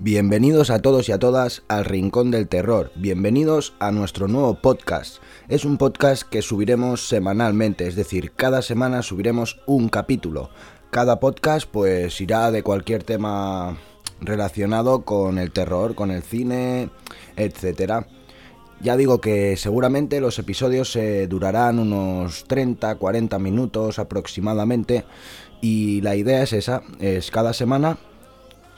Bienvenidos a todos y a todas al Rincón del Terror. Bienvenidos a nuestro nuevo podcast. Es un podcast que subiremos semanalmente, es decir, cada semana subiremos un capítulo. Cada podcast pues irá de cualquier tema relacionado con el terror, con el cine, etcétera. Ya digo que seguramente los episodios se durarán unos 30, 40 minutos aproximadamente y la idea es esa, es cada semana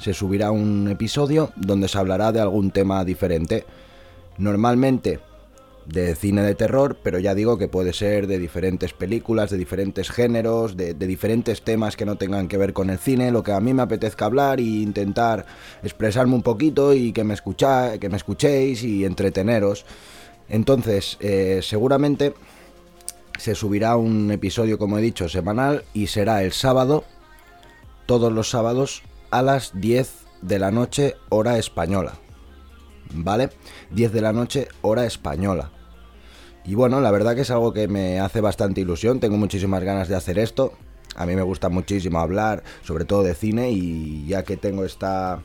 se subirá un episodio donde se hablará de algún tema diferente. Normalmente de cine de terror, pero ya digo que puede ser de diferentes películas, de diferentes géneros, de, diferentes temas que no tengan que ver con el cine, lo que a mí me apetezca hablar e intentar expresarme un poquito y que me, escucha, que me escuchéis y entreteneros. Entonces, eh, seguramente se subirá un episodio, como he dicho, semanal y será el sábado, todos los sábados a las 10 de la noche hora española. ¿Vale? 10 de la noche hora española. Y bueno, la verdad que es algo que me hace bastante ilusión, tengo muchísimas ganas de hacer esto. A mí me gusta muchísimo hablar, sobre todo de cine, y ya que tengo esta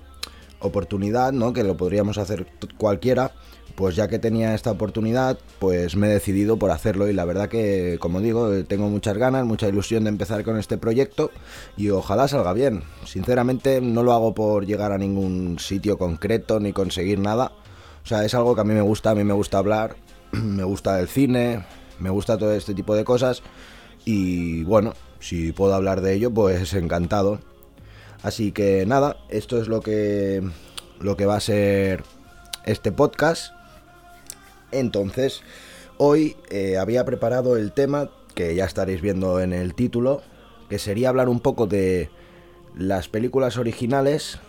oportunidad, ¿no? Que lo podríamos hacer cualquiera, pues ya que tenía esta oportunidad, pues me he decidido por hacerlo y la verdad que, como digo, tengo muchas ganas, mucha ilusión de empezar con este proyecto y ojalá salga bien. Sinceramente no lo hago por llegar a ningún sitio concreto ni conseguir nada. O sea, es algo que a mí me gusta, a mí me gusta hablar, me gusta el cine, me gusta todo este tipo de cosas y bueno, si puedo hablar de ello, pues encantado. Así que nada, esto es lo que lo que va a ser este podcast entonces, hoy eh, había preparado el tema que ya estaréis viendo en el título, que sería hablar un poco de las películas originales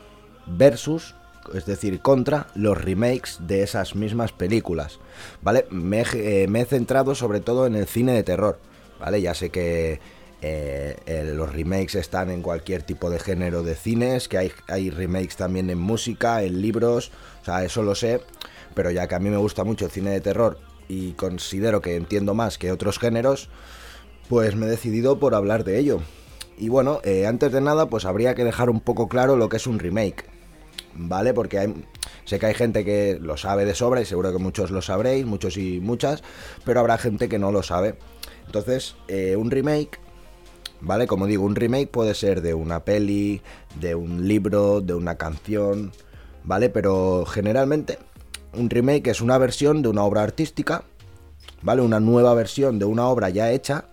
versus, es decir, contra los remakes de esas mismas películas, ¿vale? Me, eh, he centrado sobre todo en el cine de terror, ¿vale? Ya sé que eh, los remakes están en cualquier tipo de género de cines, que hay, hay remakes también en música, en libros, o sea, eso lo sé, pero ya que a mí me gusta mucho el cine de terror y considero que entiendo más que otros géneros, pues me he decidido por hablar de ello. Y bueno, eh, antes de nada, pues habría que dejar un poco claro lo que es un remake, ¿vale? Porque hay, sé que hay gente que lo sabe de sobra y seguro que muchos lo sabréis, muchos y muchas, pero habrá gente que no lo sabe. Entonces, eh, un remake, ¿vale? Como digo, un remake puede ser de una peli, de un libro, de una canción, ¿vale? Pero generalmente un remake es una versión de una obra artística, ¿vale? Una nueva versión de una obra ya hecha,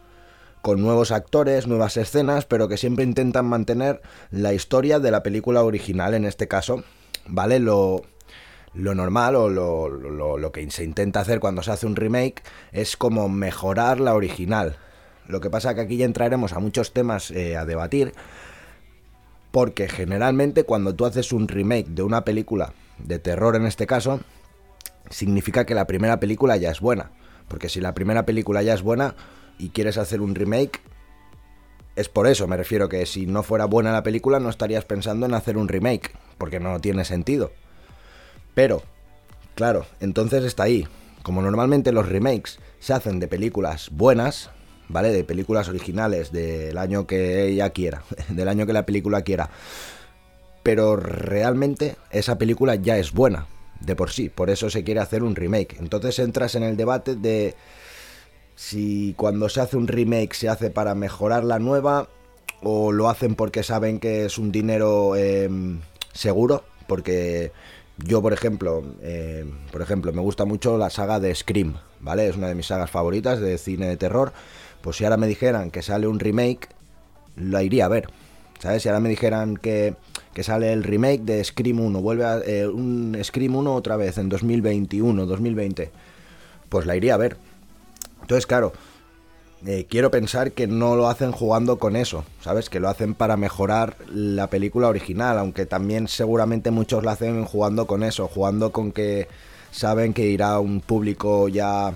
con nuevos actores, nuevas escenas, pero que siempre intentan mantener la historia de la película original en este caso, ¿vale? Lo, lo normal o lo, lo, que se intenta hacer cuando se hace un remake es como mejorar la original. Lo que pasa que aquí ya entraremos a muchos temas eh, a debatir, porque generalmente cuando tú haces un remake de una película de terror en este caso, significa que la primera película ya es buena. Porque si la primera película ya es buena y quieres hacer un remake, es por eso, me refiero que si no fuera buena la película no estarías pensando en hacer un remake, porque no tiene sentido. Pero, claro, entonces está ahí. Como normalmente los remakes se hacen de películas buenas, ¿vale? De películas originales del año que ella quiera, del año que la película quiera. Pero realmente esa película ya es buena, de por sí, por eso se quiere hacer un remake. Entonces entras en el debate de si cuando se hace un remake se hace para mejorar la nueva o lo hacen porque saben que es un dinero em, seguro, porque yo por ejemplo, em, por ejemplo, me gusta mucho la saga de Scream, ¿vale? Es una de mis sagas favoritas de cine de terror. Pues si ahora me dijeran que sale un remake, la iría a ver. ¿Sabes? Si ahora me dijeran que que sale el remake de Scream 1, vuelve a eh, un Scream 1 otra vez en 2021, 2020, pues la iría a ver. Entonces, claro, eh, quiero pensar que no lo hacen jugando con eso, ¿sabes? Que lo hacen para mejorar la película original, aunque también seguramente muchos lo hacen jugando con eso, jugando con que saben que irá un público ya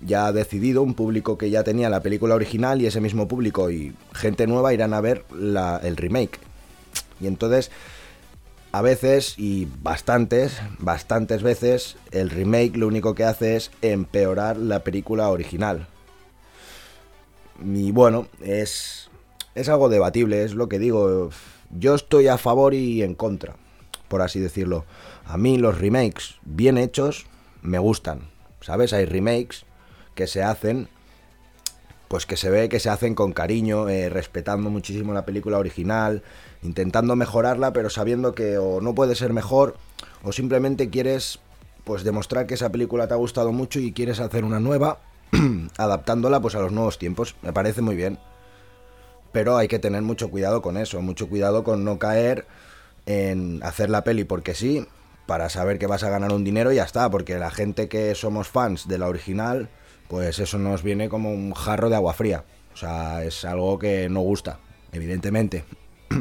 ya decidido, un público que ya tenía la película original y ese mismo público y gente nueva irán a ver el remake. Y entonces, a veces, y bastantes, bastantes veces, el remake lo único que hace es empeorar la película original. Y bueno, es, es algo debatible, es lo que digo. Yo estoy a favor y en contra. por así decirlo. A mí los remakes bien hechos me gustan, ¿sabes? Hay remakes que se hacen, pues que se ve que se hacen con cariño, eh, respetando muchísimo la película original, intentando mejorarla, pero sabiendo que o no puede ser mejor, o simplemente quieres pues demostrar que esa película te ha gustado mucho y quieres hacer una nueva, adaptándola pues a los nuevos tiempos. Me parece muy bien. Pero hay que tener mucho cuidado con eso, mucho cuidado con no caer en hacer la peli porque sí, para saber que vas a ganar un dinero y ya está, porque la gente que somos fans de la original, pues eso nos viene como un jarro de agua fría. O sea, es algo que no gusta, evidentemente.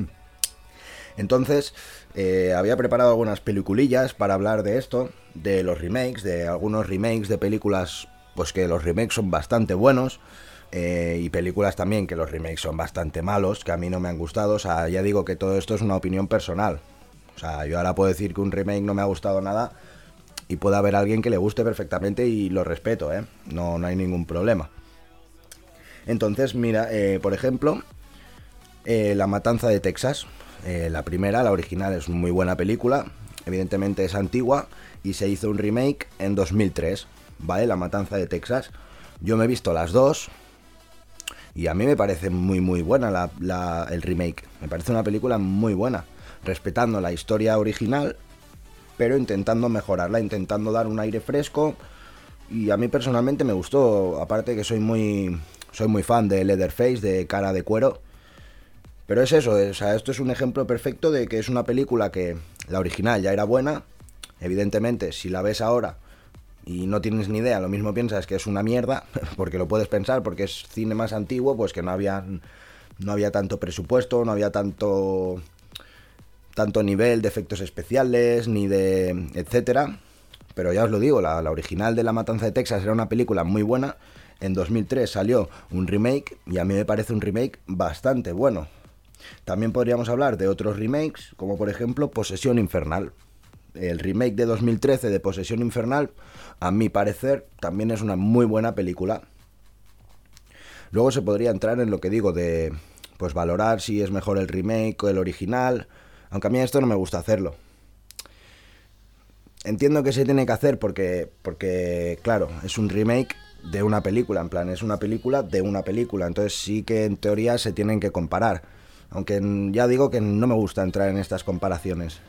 Entonces, eh, había preparado algunas peliculillas para hablar de esto, de los remakes, de algunos remakes de películas, pues que los remakes son bastante buenos. Eh, y películas también que los remakes son bastante malos, que a mí no me han gustado. O sea, ya digo que todo esto es una opinión personal. O sea, yo ahora puedo decir que un remake no me ha gustado nada y puede haber alguien que le guste perfectamente y lo respeto, ¿eh? No, no hay ningún problema. Entonces, mira, eh, por ejemplo, La Matanza de Texas. la primera, la original, es muy buena película. Evidentemente es antigua y se hizo un remake en 2003, ¿vale? La Matanza de Texas. Yo me he visto las dos, y a mí me parece muy, muy buena el remake. Me parece una película muy buena. Respetando la historia original, pero intentando mejorarla, intentando dar un aire fresco. Y a mí personalmente me gustó. Aparte que soy muy, soy muy fan de Leatherface, de cara de cuero. Pero es eso, o sea, esto es un ejemplo perfecto de que es una película que la original ya era buena. Evidentemente, si la ves ahora, y no tienes ni idea, lo mismo piensas que es una mierda, porque lo puedes pensar, porque es cine más antiguo, pues que no había, no había tanto presupuesto, no había tanto, tanto nivel de efectos especiales, ni de etcétera. Pero ya os lo digo, la, la original de La Matanza de Texas era una película muy buena. En 2003 salió un remake y a mí me parece un remake bastante bueno. También podríamos hablar de otros remakes, como por ejemplo Posesión Infernal. El remake de 2013 de Posesión Infernal a mi parecer, también es una muy buena película. Luego se podría entrar en lo que digo de pues valorar si es mejor el remake o el original, aunque a mí esto no me gusta hacerlo. Entiendo que se tiene que hacer porque porque claro, es un remake de una película, en plan, es una película de una película, entonces sí que en teoría se tienen que comparar. Aunque ya digo que no me gusta entrar en estas comparaciones.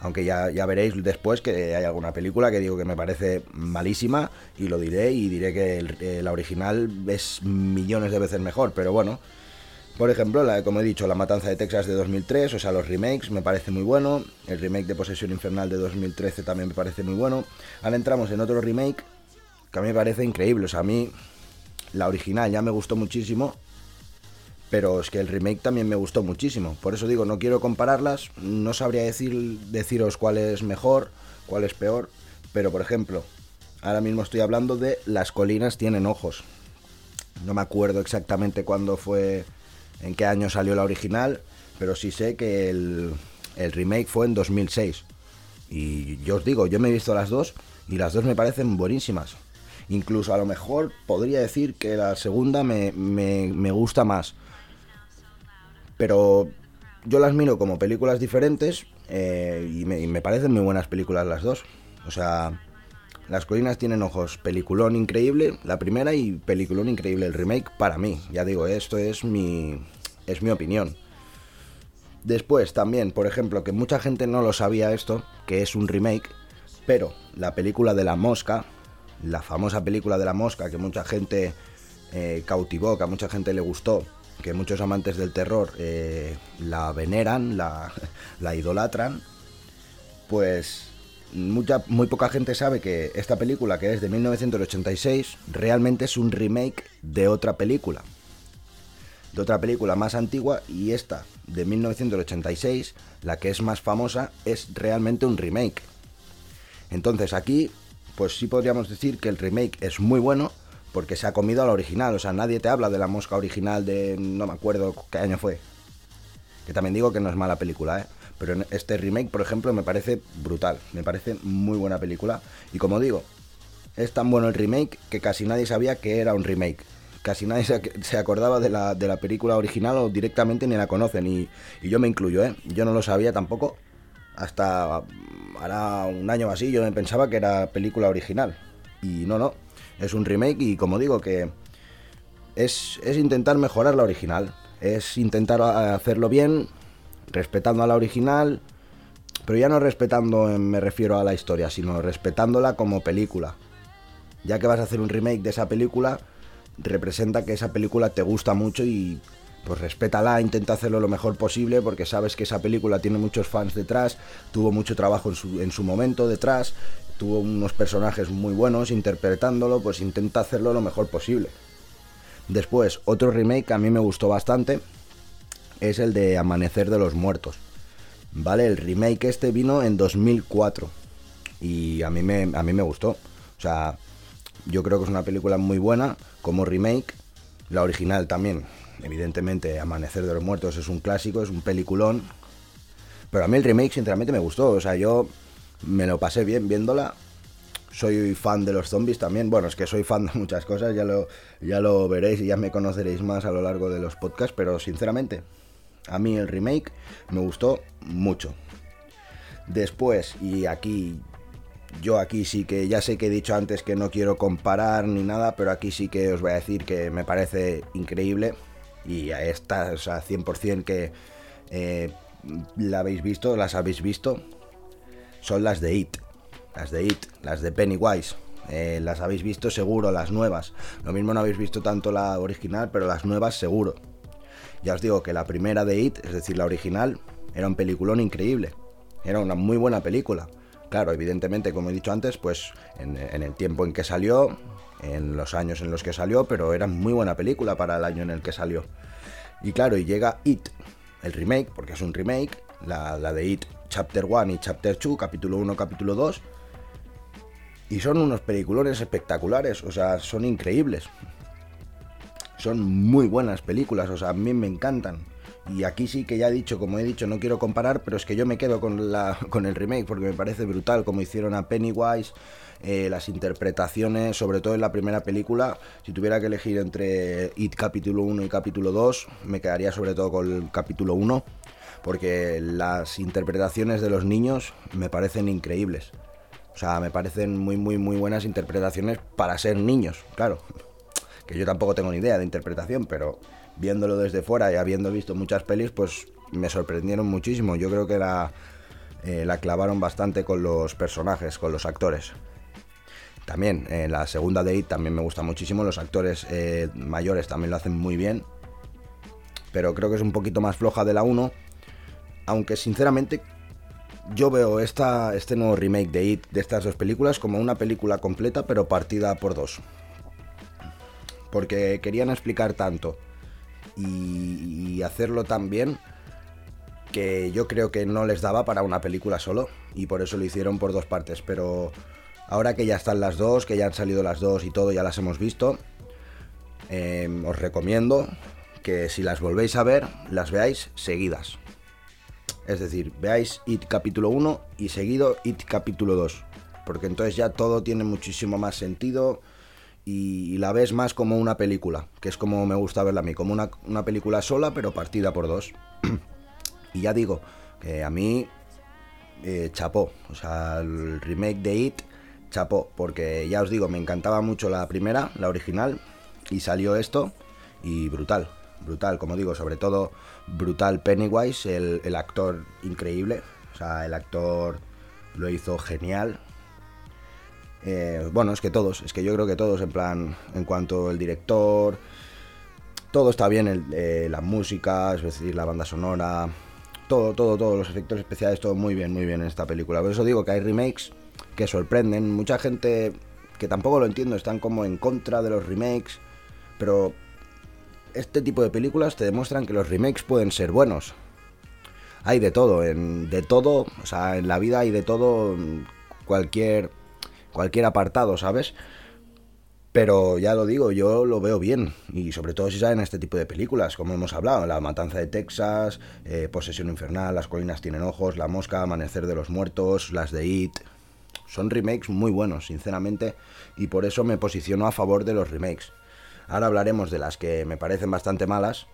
Aunque ya, ya veréis después que hay alguna película que digo que me parece malísima y lo diré y diré que eh, la original es millones de veces mejor, pero bueno. Por ejemplo, como he dicho, La Matanza de Texas de 2003, o sea, los remakes me parece muy bueno. El remake de Posesión Infernal de 2013 también me parece muy bueno. Ahora entramos en otro remake que a mí me parece increíble. O sea, a mí la original ya me gustó muchísimo pero es que el remake también me gustó muchísimo. Por eso digo, no quiero compararlas, no sabría decir, deciros cuál es mejor, cuál es peor, pero por ejemplo, ahora mismo estoy hablando de Las colinas tienen ojos. No me acuerdo exactamente cuándo fue, en qué año salió la original, pero sí sé que el, remake fue en 2006. Y yo os digo, yo me he visto las dos y las dos me parecen buenísimas. Incluso a lo mejor podría decir que la segunda me, me, me gusta más pero yo las miro como películas diferentes eh, y, me, parecen muy buenas películas las dos. O sea, Las colinas tienen ojos, peliculón increíble, la primera y peliculón increíble el remake para mí. Ya digo, esto es mi, es mi opinión. Después también, por ejemplo, que mucha gente no lo sabía esto, que es un remake, pero la película de la mosca, la famosa película de la mosca que mucha gente eh, cautivó, que a mucha gente le gustó, que muchos amantes del terror eh, la veneran, la, idolatran, pues mucha, muy poca gente sabe que esta película, que es de 1986, realmente es un remake de otra película. De otra película más antigua y esta de 1986, la que es más famosa, es realmente un remake. Entonces aquí, pues sí podríamos decir que el remake es muy bueno, porque se ha comido a la original. O sea, nadie te habla de la mosca original de no me acuerdo qué año fue. Que también digo que no es mala película, ¿eh? Pero este remake, por ejemplo, me parece brutal. Me parece muy buena película. Y como digo, es tan bueno el remake que casi nadie sabía que era un remake. Casi nadie se acordaba de la, película original o directamente ni la conocen. Y, y yo me incluyo, ¿eh? Yo no lo sabía tampoco. hasta hará un año así yo me pensaba que era película original. Y no, no, es un remake y como digo que es, es intentar mejorar la original, es intentar hacerlo bien, respetando a la original, pero ya no respetando, me refiero a la historia, sino respetándola como película. Ya que vas a hacer un remake de esa película, representa que esa película te gusta mucho y pues respétala, intenta hacerlo lo mejor posible porque sabes que esa película tiene muchos fans detrás, tuvo mucho trabajo en su, en su momento detrás, tuvo unos personajes muy buenos interpretándolo, pues intenta hacerlo lo mejor posible. Después, otro remake que a mí me gustó bastante es el de Amanecer de los Muertos. ¿Vale? El remake este vino en 2004 y a mí me, a mí me gustó. O sea, yo creo que es una película muy buena como remake. La original también, evidentemente, Amanecer de los Muertos es un clásico, es un peliculón. Pero a mí el remake, sinceramente, me gustó. O sea, yo me lo pasé bien viéndola. Soy fan de los zombies también. Bueno, es que soy fan de muchas cosas, ya lo, ya lo veréis y ya me conoceréis más a lo largo de los podcasts. Pero sinceramente, a mí el remake me gustó mucho. Después, y aquí, yo aquí sí que ya sé que he dicho antes que no quiero comparar ni nada, pero aquí sí que os voy a decir que me parece increíble. Y a estas, a 100% que eh, la habéis visto, las habéis visto, son las de It. Las de It, las de Pennywise. Eh, las habéis visto seguro, las nuevas. Lo mismo no habéis visto tanto la original, pero las nuevas seguro. Ya os digo que la primera de It, es decir, la original, era un peliculón increíble. Era una muy buena película. Claro, evidentemente, como he dicho antes, pues en, el tiempo en que salió, en los años en los que salió, pero era muy buena película para el año en el que salió. Y claro, y llega It, el remake, porque es un remake, la, la de It Chapter 1 y Chapter 2, capítulo 1, capítulo 2. Y son unos peliculones espectaculares, o sea, son increíbles son muy buenas películas, o sea, a mí me encantan. Y aquí sí que ya he dicho, como he dicho, no quiero comparar, pero es que yo me quedo con, la, con el remake porque me parece brutal como hicieron a Pennywise, eh, las interpretaciones, sobre todo en la primera película. Si tuviera que elegir entre It capítulo 1 y capítulo 2, me quedaría sobre todo con el capítulo 1, porque las interpretaciones de los niños me parecen increíbles. O sea, me parecen muy, muy, muy buenas interpretaciones para ser niños, claro que yo tampoco tengo ni idea de interpretación, pero viéndolo desde fuera y habiendo visto muchas pelis, pues me sorprendieron muchísimo. Yo creo que la, eh, la clavaron bastante con los personajes, con los actores. También, en la segunda de It también me gusta muchísimo, los actores eh, mayores también lo hacen muy bien, pero creo que es un poquito más floja de la 1, aunque sinceramente yo veo esta, este nuevo remake de It, de estas dos películas, como una película completa pero partida por dos porque querían explicar tanto y, hacerlo tan bien que yo creo que no les daba para una película solo y por eso lo hicieron por dos partes, pero ahora que ya están las dos, que ya han salido las dos y todo, ya las hemos visto, em, os recomiendo que si las volvéis a ver, las veáis seguidas. Es decir, veáis IT capítulo 1 y seguido IT capítulo 2, porque entonces ya todo tiene muchísimo más sentido y la ves más como una película, que es como me gusta verla a mí, como una, película sola pero partida por dos. y ya digo, que a mí eh, chapó, o sea, el remake de It chapó, porque ya os digo, me encantaba mucho la primera, la original, y salió esto, y brutal, brutal, como digo, sobre todo brutal Pennywise, el, el actor increíble, o sea, el actor lo hizo genial, eh, bueno, es que todos, es que yo creo que todos, en plan, en cuanto el director, todo está bien, eh, la música, es decir, la banda sonora, todo, todo, todos los efectos especiales, todo muy bien, muy bien en esta película. Por eso digo que hay remakes que sorprenden. Mucha gente que tampoco lo entiendo, están como en contra de los remakes, pero este tipo de películas te demuestran que los remakes pueden ser buenos. Hay de todo, en, de todo, o sea, en la vida hay de todo, cualquier cualquier apartado, ¿sabes? Pero ya lo digo, yo lo veo bien. Y sobre todo si salen este tipo de películas, como hemos hablado. La Matanza de Texas, eh, Posesión Infernal, Las Colinas Tienen Ojos, La Mosca, Amanecer de los Muertos, las de It. Son remakes muy buenos, sinceramente. Y por eso me posiciono a favor de los remakes. Ahora hablaremos de las que me parecen bastante malas.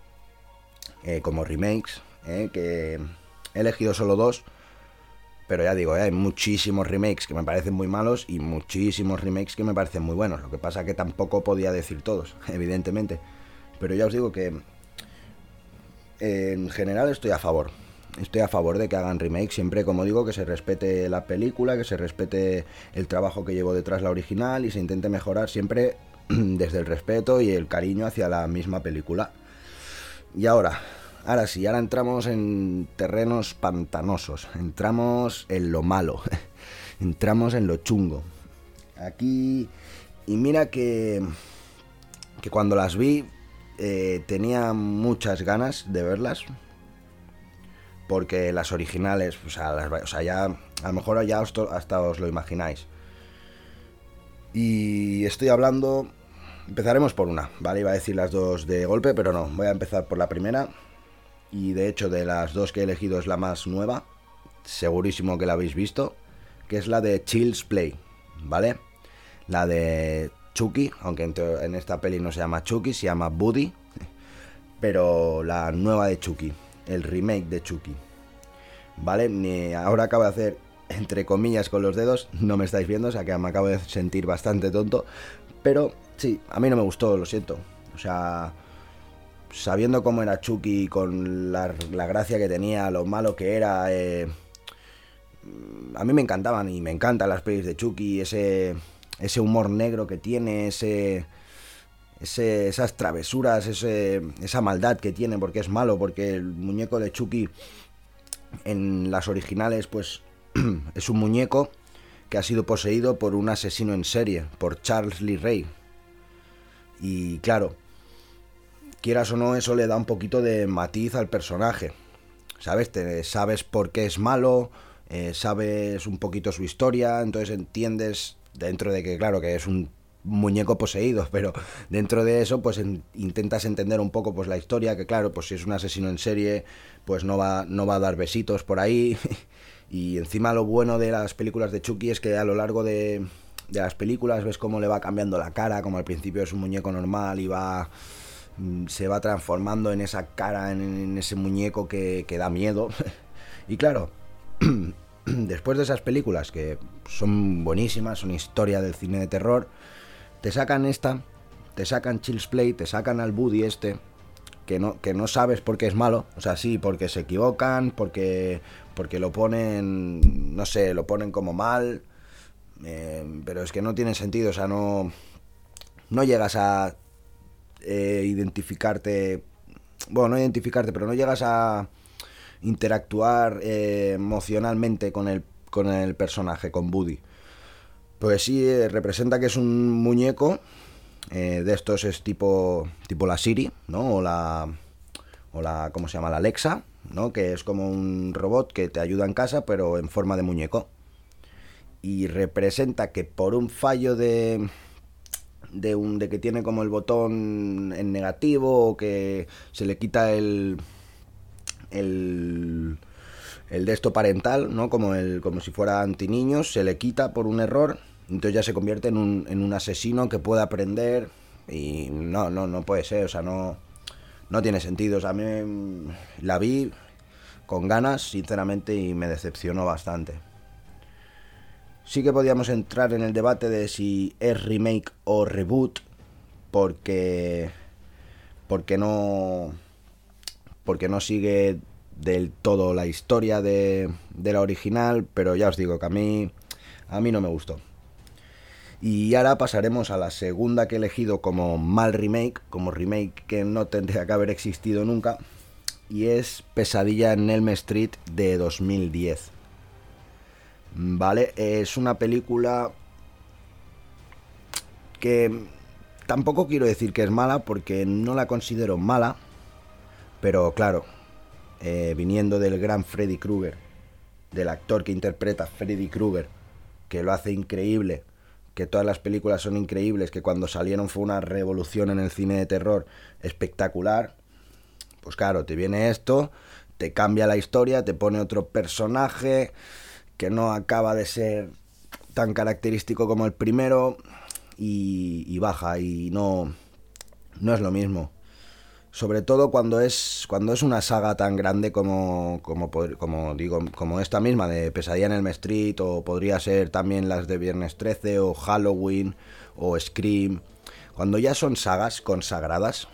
Eh, como remakes, eh, que he elegido solo dos Pero ya digo, ¿eh? hay muchísimos remakes que me parecen muy malos y muchísimos remakes que me parecen muy buenos. Lo que pasa que tampoco podía decir todos, evidentemente. Pero ya os digo que en general estoy a favor. Estoy a favor de que hagan remakes, siempre como digo, que se respete la película, que se respete el trabajo que llevo detrás la original y se intente mejorar siempre desde el respeto y el cariño hacia la misma película. Y ahora, ahora sí, ahora entramos en terrenos pantanosos, entramos en lo malo, entramos en lo chungo. Aquí, y mira que, que cuando las vi eh, tenía muchas ganas de verlas, porque las originales, o sea, o sea ya, a lo mejor ya hasta os lo imagináis. Y estoy hablando Empezaremos por una, ¿vale? Iba a decir las dos de golpe, pero no. Voy a empezar por la primera. Y de hecho, de las dos que he elegido es la más nueva. Segurísimo que la habéis visto. Que es la de Chills Play, ¿vale? La de Chucky, aunque en, esta peli no se llama Chucky, se llama Buddy. Pero la nueva de Chucky, el remake de Chucky. ¿Vale? Ni ahora acabo de hacer entre comillas con los dedos, no me estáis viendo, o sea que me acabo de sentir bastante tonto, pero Sí, a mí no me gustó, lo siento. O sea, sabiendo cómo era Chucky, con la, gracia que tenía, lo malo que era, eh, a mí me encantaban y me encantan las pelis de Chucky, ese, ese humor negro que tiene, ese, ese, esas travesuras, ese, esa maldad que tiene, porque es malo, porque el muñeco de Chucky en las originales, pues es un muñeco que ha sido poseído por un asesino en serie, por Charles Lee Ray, y claro, quieras o no, eso le da un poquito de matiz al personaje. ¿Sabes? Te, sabes por qué es malo, eh, sabes un poquito su historia, entonces entiendes, dentro de que, claro, que es un muñeco poseído, pero dentro de eso, pues intentas entender un poco pues la historia, que claro, pues si es un asesino en serie, pues no va, no va a dar besitos por ahí. y encima lo bueno de las películas de Chucky es que a lo largo de, las películas, ves cómo le va cambiando la cara, como al principio es un muñeco normal y va se va transformando en esa cara, en, ese muñeco que, que da miedo. y claro, después de esas películas que son buenísimas, son historia del cine de terror, te sacan esta, te sacan Chills Play, te sacan al Buddy este, que no, que no sabes por qué es malo, o sea, sí, porque se equivocan, porque, porque lo ponen, no sé, lo ponen como mal, eh, pero es que no tiene sentido, o sea, no, no llegas a eh, identificarte, bueno, no identificarte, pero no llegas a interactuar eh, emocionalmente con el, con el personaje, con Buddy. Pues sí, representa que es un muñeco, de estos es tipo, tipo la Siri, ¿no? O la, o la, ¿cómo se llama? La Alexa, ¿no? Que es como un robot que te ayuda en casa, pero en forma de muñeco y representa que por un fallo de de un de que tiene como el botón en negativo o que se le quita el el el de esto parental, ¿no? Como el como si fuera anti niños, se le quita por un error, entonces ya se convierte en un, en un asesino que puede aprender y no no no puede ser, o sea, no no tiene sentido, o sea, a mí la vi con ganas, sinceramente, y me decepcionó bastante. Sí que podíamos entrar en el debate de si es remake o reboot, porque porque no porque no sigue del todo la historia de, de, la original, pero ya os digo que a mí a mí no me gustó. Y ahora pasaremos a la segunda que he elegido como mal remake, como remake que no tendría que haber existido nunca, y es Pesadilla en Elm Street de 2010. ¿Vale? Es una película que tampoco quiero decir que es mala porque no la considero mala, pero claro, eh, viniendo del gran Freddy Krueger, del actor que interpreta Freddy Krueger, que lo hace increíble, que todas las películas son increíbles, que cuando salieron fue una revolución en el cine de terror espectacular, pues claro, te viene esto, te cambia la historia, te pone otro personaje, que no acaba de ser tan característico como el primero y, baja y no, no es lo mismo. Sobre todo cuando es, cuando es una saga tan grande como, como, digo, como esta misma de Pesadilla en el Street, o podría ser también las de Viernes 13, o Halloween, o Scream. Cuando ya son sagas consagradas,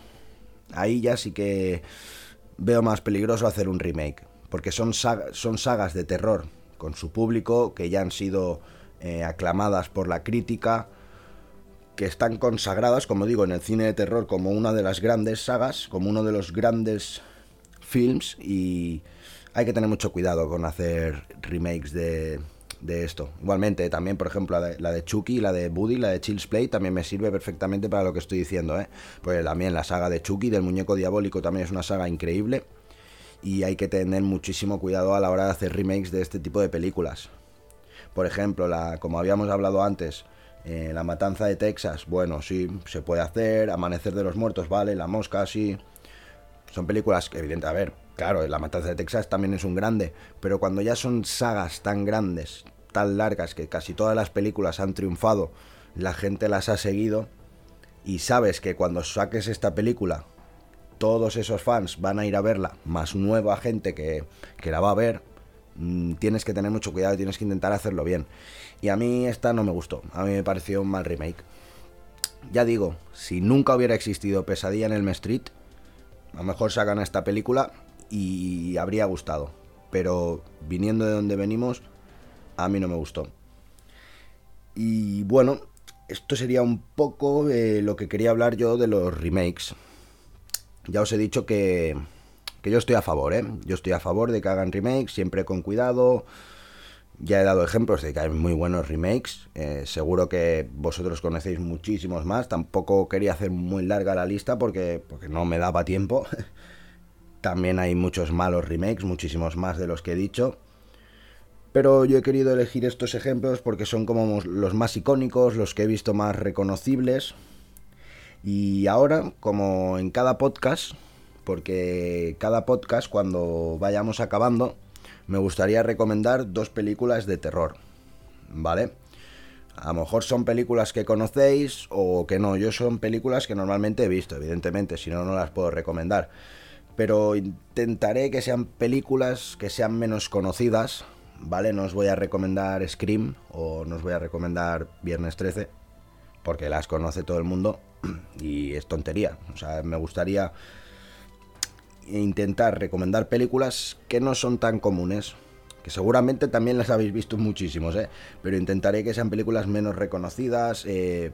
ahí ya sí que veo más peligroso hacer un remake. Porque son, son sagas de terror con su público que ya han sido eh, aclamadas por la crítica que están consagradas, como digo, en el cine de terror como una de las grandes sagas, como uno de los grandes films y hay que tener mucho cuidado con hacer remakes de, esto. Igualmente, también, por ejemplo, la de, la de, Chucky, la de Buddy, la de Child's Play, también me sirve perfectamente para lo que estoy diciendo, ¿eh? Pues también la saga de Chucky, del muñeco diabólico, también es una saga increíble y hay que tener muchísimo cuidado a la hora de hacer remakes de este tipo de películas. Por ejemplo, la, como habíamos hablado antes, eh, la matanza de Texas, bueno, sí, se puede hacer. Amanecer de los muertos, vale. La mosca, sí. Son películas que, evidente, a ver, claro, la matanza de Texas también es un grande. Pero cuando ya son sagas tan grandes, tan largas, que casi todas las películas han triunfado, la gente las ha seguido. Y sabes que cuando saques esta película, todos esos fans van a ir a verla, más nueva gente que, que la va a ver, mm, tienes que tener mucho cuidado y tienes que intentar hacerlo bien. Y a mí esta no me gustó, a mí me pareció un mal remake. Ya digo, si nunca hubiera existido Pesadilla en el Street, a lo mejor sacan esta película y habría gustado. Pero viniendo de donde venimos, a mí no me gustó. Y bueno, esto sería un poco eh, lo que quería hablar yo de los remakes. Ya os he dicho que, que yo estoy a favor, ¿eh? Yo estoy a favor de que hagan remakes, siempre con cuidado, ya he dado ejemplos de que hay muy buenos remakes. Eh, seguro que vosotros conocéis muchísimos más. Tampoco quería hacer muy larga la lista porque, porque no me daba tiempo. También hay muchos malos remakes, muchísimos más de los que he dicho. Pero yo he querido elegir estos ejemplos porque son como los más icónicos, los que he visto más reconocibles. Y ahora, como en cada podcast, porque cada podcast cuando vayamos acabando me gustaría recomendar dos películas de terror, ¿vale? A lo mejor son películas que conocéis o que no. Yo son películas que normalmente he visto, evidentemente, si no, no las puedo recomendar. Pero intentaré que sean películas que sean menos conocidas, ¿vale? No os voy a recomendar Scream o no os voy a recomendar Viernes 13, porque las conoce todo el mundo y es tontería. O sea, me gustaría intentar recomendar películas que no son tan comunes, que seguramente también las habéis visto muchísimos, ¿eh? pero intentaré que sean películas menos reconocidas, eh,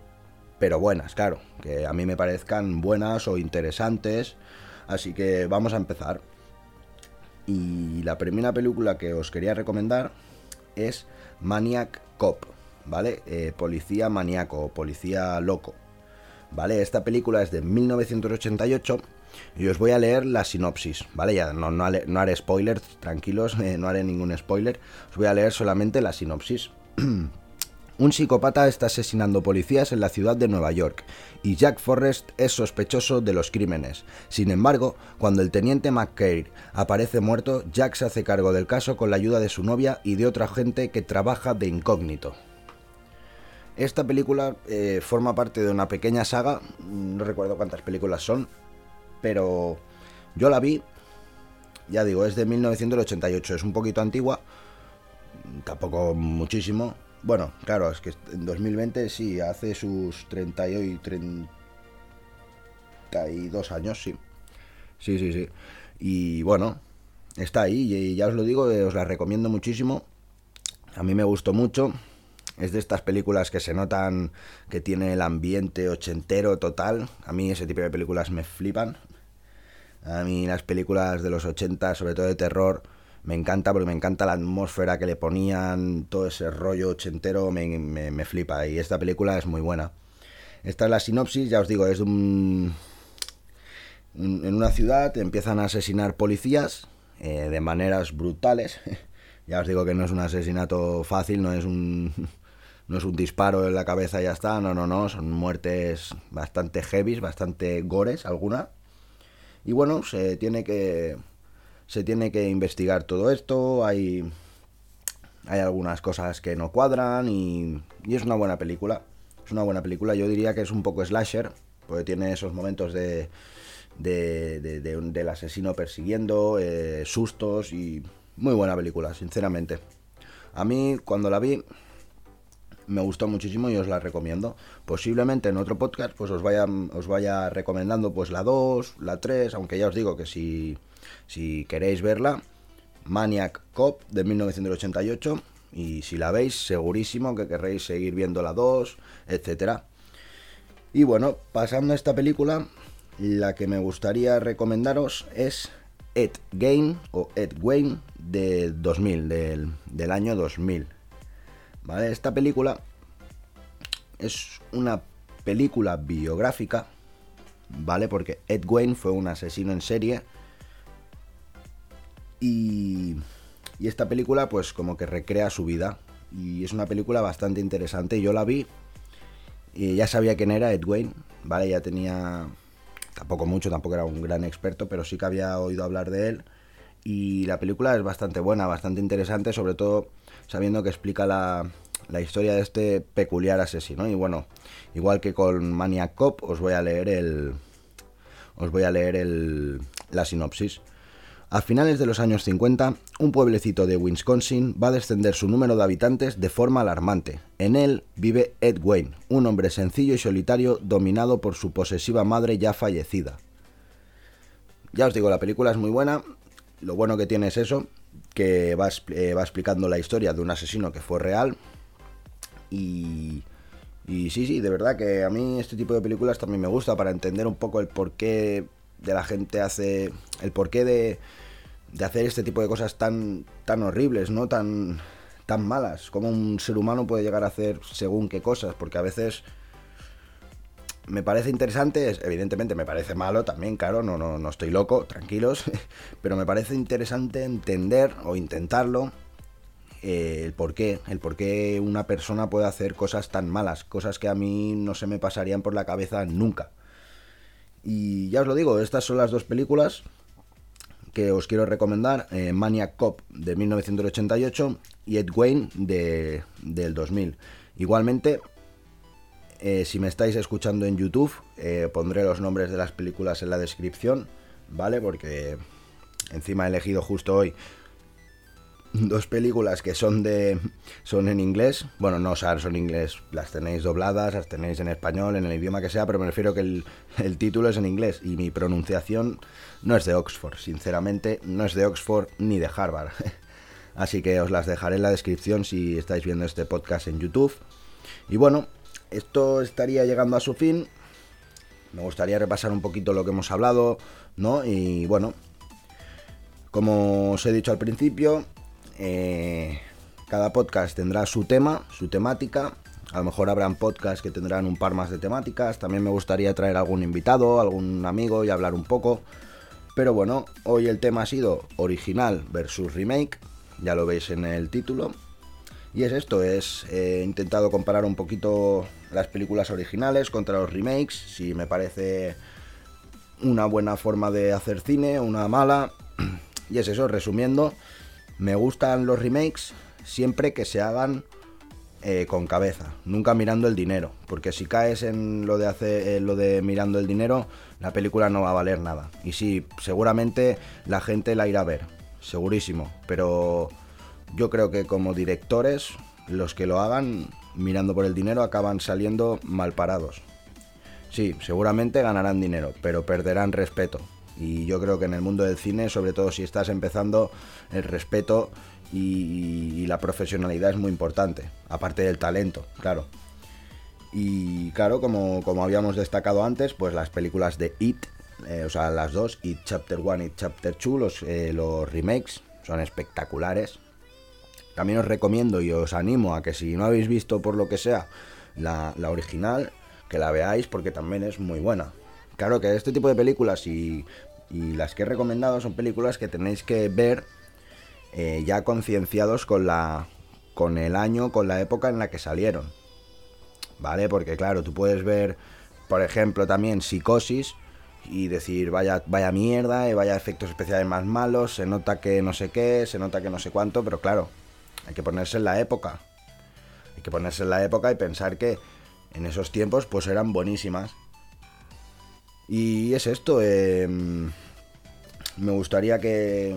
pero buenas, claro, que a mí me parezcan buenas o interesantes, así que vamos a empezar. Y la primera película que os quería recomendar es Maniac Cop, ¿vale? Eh, policía maníaco, policía loco, ¿vale? Esta película es de 1988 y os voy a leer la sinopsis, ¿vale? Ya no, no, haré, spoilers, tranquilos, eh, no haré ningún spoiler. Os voy a leer solamente la sinopsis. Un psicópata está asesinando policías en la ciudad de Nueva York y Jack Forrest es sospechoso de los crímenes. Sin embargo, cuando el teniente McCair aparece muerto, Jack se hace cargo del caso con la ayuda de su novia y de otra gente que trabaja de incógnito. Esta película eh, forma parte de una pequeña saga, no recuerdo cuántas películas son, pero yo la vi, ya digo, es de 1988, es un poquito antigua, tampoco muchísimo. Bueno, claro, es que en 2020 sí, hace sus 30 y 32 años, sí. Sí, sí, sí. Y bueno, está ahí, y ya os lo digo, os la recomiendo muchísimo. A mí me gustó mucho. Es de estas películas que se notan que tiene el ambiente ochentero total. A mí ese tipo de películas me flipan. A mí las películas de los 80, sobre todo de terror, me encanta porque me encanta la atmósfera que le ponían, todo ese rollo ochentero, me, me, flipa. Y esta película es muy buena. Esta es la sinopsis, ya os digo, es un, en una ciudad empiezan a asesinar policías eh, de maneras brutales. ya os digo que no es un asesinato fácil, no es un, no es un disparo en la cabeza y ya está, no, no, no, son muertes bastante heavy, bastante gores, alguna. Y bueno, se tiene que se tiene que investigar todo esto, hay hay algunas cosas que no cuadran y, y, es una buena película. Es una buena película, yo diría que es un poco slasher, porque tiene esos momentos de, de, del asesino persiguiendo, eh, sustos y muy buena película, sinceramente. A mí cuando la vi me gustó muchísimo y os la recomiendo. Posiblemente en otro podcast pues os vaya, os vaya recomendando pues la 2, la 3, aunque ya os digo que si, si queréis verla, Maniac Cop de 1988 y si la veis segurísimo que querréis seguir viendo la 2, etcétera. Y bueno, pasando a esta película, la que me gustaría recomendaros es Ed Gain o Ed Wayne de 2000, del, del año 2000. ¿Vale? Esta película es una película biográfica, ¿vale? Porque Ed Wayne fue un asesino en serie y, y esta película pues como que recrea su vida y es una película bastante interesante. Yo la vi y ya sabía quién era Ed Wayne, ¿vale? Ya tenía tampoco mucho, tampoco era un gran experto, pero sí que había oído hablar de él y la película es bastante buena, bastante interesante, sobre todo sabiendo que explica la, la historia de este peculiar asesino. Y bueno, igual que con Maniac Cop, os voy a leer el. Os voy a leer el, la sinopsis. A finales de los años 50, un pueblecito de Wisconsin va a descender su número de habitantes de forma alarmante. En él vive Ed Wayne, un hombre sencillo y solitario dominado por su posesiva madre ya fallecida. Ya os digo, la película es muy buena. Lo bueno que tiene es eso, que va, eh, va explicando la historia de un asesino que fue real, y, y sí, sí, de verdad que a mí este tipo de películas también me gusta para entender un poco el porqué de la gente hace. el porqué de, de hacer este tipo de cosas tan, tan horribles, ¿no? Tan, tan malas. Como un ser humano puede llegar a hacer según qué cosas, porque a veces me parece interesante, evidentemente me parece malo también, claro, no, no, no estoy loco, tranquilos, pero me parece interesante entender o intentarlo eh, el por qué, el por qué una persona puede hacer cosas tan malas, cosas que a mí no se me pasarían por la cabeza nunca. Y ya os lo digo, estas son las dos películas que os quiero recomendar, eh, Maniac Cop de 1988 y Ed Wayne de, del 2000. Igualmente, eh, si me estáis escuchando en YouTube, pondré los nombres de las películas en la descripción, ¿vale? Porque encima he elegido justo hoy dos películas que son de son en inglés. Bueno, no, son en inglés. Las tenéis dobladas, las tenéis en español, en el idioma que sea, pero me refiero que el, título es en inglés y mi pronunciación no es de Oxford. Sinceramente, no es de Oxford ni de Harvard. Así que os las dejaré en la descripción si estáis viendo este podcast en YouTube. Y bueno, esto estaría llegando a su fin. Me gustaría repasar un poquito lo que hemos hablado, ¿no? Y bueno, como os he dicho al principio, eh, cada podcast tendrá su tema, su temática. A lo mejor habrán podcasts que tendrán un par más de temáticas. También me gustaría traer algún invitado, algún amigo y hablar un poco. Pero bueno, hoy el tema ha sido original versus remake. Ya lo veis en el título. Y es esto, es he intentado comparar un poquito las películas originales contra los remakes, si me parece una buena forma de hacer cine, una mala. Y es eso, resumiendo, me gustan los remakes siempre que se hagan eh, con cabeza, nunca mirando el dinero, porque si caes en lo de hacer lo de mirando el dinero, la película no va a valer nada. Y sí, seguramente la gente la irá a ver, segurísimo, pero yo creo que como directores, los que lo hagan mirando por el dinero acaban saliendo mal parados. Sí, seguramente ganarán dinero, pero perderán respeto, y yo creo que en el mundo del cine, sobre todo si estás empezando, el respeto y, la profesionalidad es muy importante, aparte del talento, claro. Y claro, como, habíamos destacado antes, pues las películas de It, eh, o sea, las dos, It Chapter 1 y Chapter 2, los, eh, los remakes, son espectaculares. También os recomiendo y os animo a que si no habéis visto por lo que sea la, la original, que la veáis porque también es muy buena. Claro que este tipo de películas y, las que he recomendado son películas que tenéis que ver eh, ya concienciados con la con el año, con la época en la que salieron. ¿Vale? Porque claro, tú puedes ver, por ejemplo, también Psicosis y decir, vaya, vaya mierda, y vaya efectos especiales más malos, se nota que no sé qué, se nota que no sé cuánto, pero claro, hay que ponerse en la época. Hay que ponerse en la época y pensar que en esos tiempos pues eran buenísimas. Y es esto, em, me gustaría que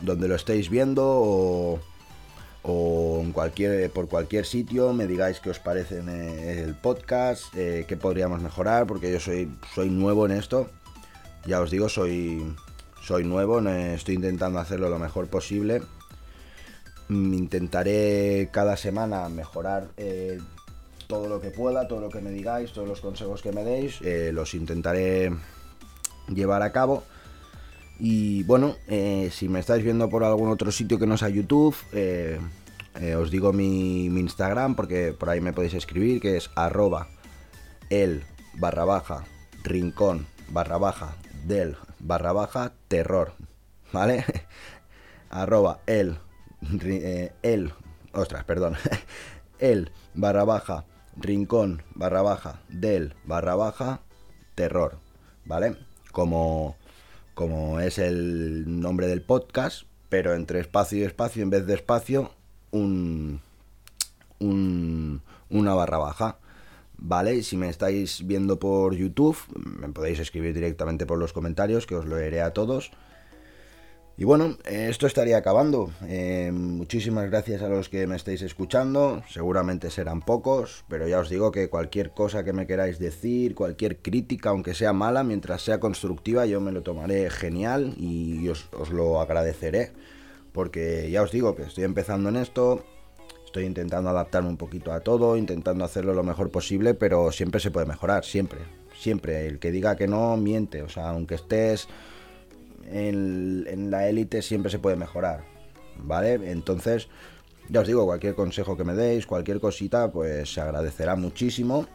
donde lo estéis viendo o, en cualquier, por cualquier sitio me digáis qué os parece el podcast, eh, qué podríamos mejorar, porque yo soy, soy nuevo en esto. Ya os digo, soy, soy nuevo, estoy intentando hacerlo lo mejor posible. Mm, intentaré cada semana mejorar eh, todo lo que pueda, todo lo que me digáis, todos los consejos que me deis, eh, los intentaré llevar a cabo. Y bueno, eh, si me estáis viendo por algún otro sitio que no sea YouTube, os digo mi, Instagram porque por ahí me podéis escribir, que es arroba el barra baja rincón barra baja del barra baja terror, ¿vale? arroba el, eh, el, ostras, perdón, el barra baja rincón barra baja del barra baja terror, ¿vale? Como, como es el nombre del podcast, pero entre espacio y espacio, en vez de espacio, un, un una barra baja. ¿vale? Si me estáis viendo por YouTube, me podéis escribir directamente por los comentarios, que os lo leeré a todos. Y bueno, esto estaría acabando. Eh, muchísimas gracias a los que me estáis escuchando. Seguramente serán pocos, pero ya os digo que cualquier cosa que me queráis decir, cualquier crítica, aunque sea mala, mientras sea constructiva, yo me lo tomaré genial y os, os lo agradeceré. Porque ya os digo que estoy empezando en esto, Estoy intentando adaptarme un poquito a todo, intentando hacerlo lo mejor posible, pero siempre se puede mejorar, siempre. Siempre. El que diga que no, miente. O sea, aunque estés en, la élite, siempre se puede mejorar. ¿Vale? Entonces, ya os digo, cualquier consejo que me deis, cualquier cosita, pues se agradecerá muchísimo.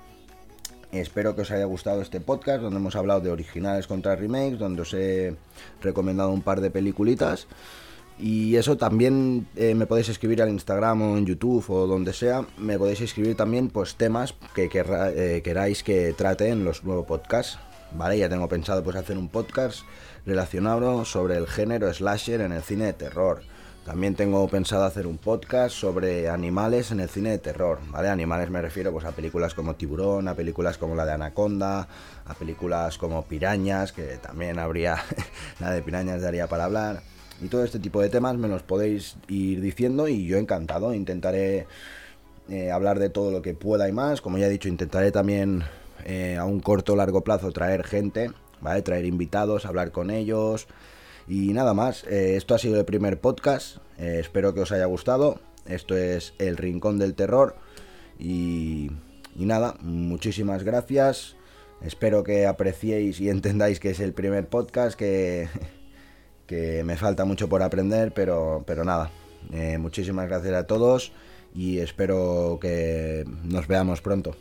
Espero que os haya gustado este podcast donde hemos hablado de originales contra remakes, donde os he recomendado un par de peliculitas. Y eso también eh, me podéis escribir al Instagram o en YouTube o donde sea. Me podéis escribir también pues temas que eh, queráis que trate en los nuevos podcasts. Vale, ya tengo pensado pues hacer un podcast relacionado sobre el género slasher en el cine de terror. También tengo pensado hacer un podcast sobre animales en el cine de terror, ¿vale? Animales me refiero pues a películas como Tiburón, a películas como la de Anaconda, a películas como Pirañas, que también habría la de Pirañas daría para hablar y todo este tipo de temas me los podéis ir diciendo y yo encantado, intentaré eh, hablar de todo lo que pueda y más, como ya he dicho, intentaré también eh, a un corto o largo plazo traer gente, ¿vale? Traer invitados, hablar con ellos y nada más, eh, esto ha sido el primer podcast, espero que os haya gustado, esto es El Rincón del Terror y, y nada, muchísimas gracias. Espero que apreciéis y entendáis que es el primer podcast, que que me falta mucho por aprender, pero, pero nada. Eh, muchísimas gracias a todos y espero que nos veamos pronto.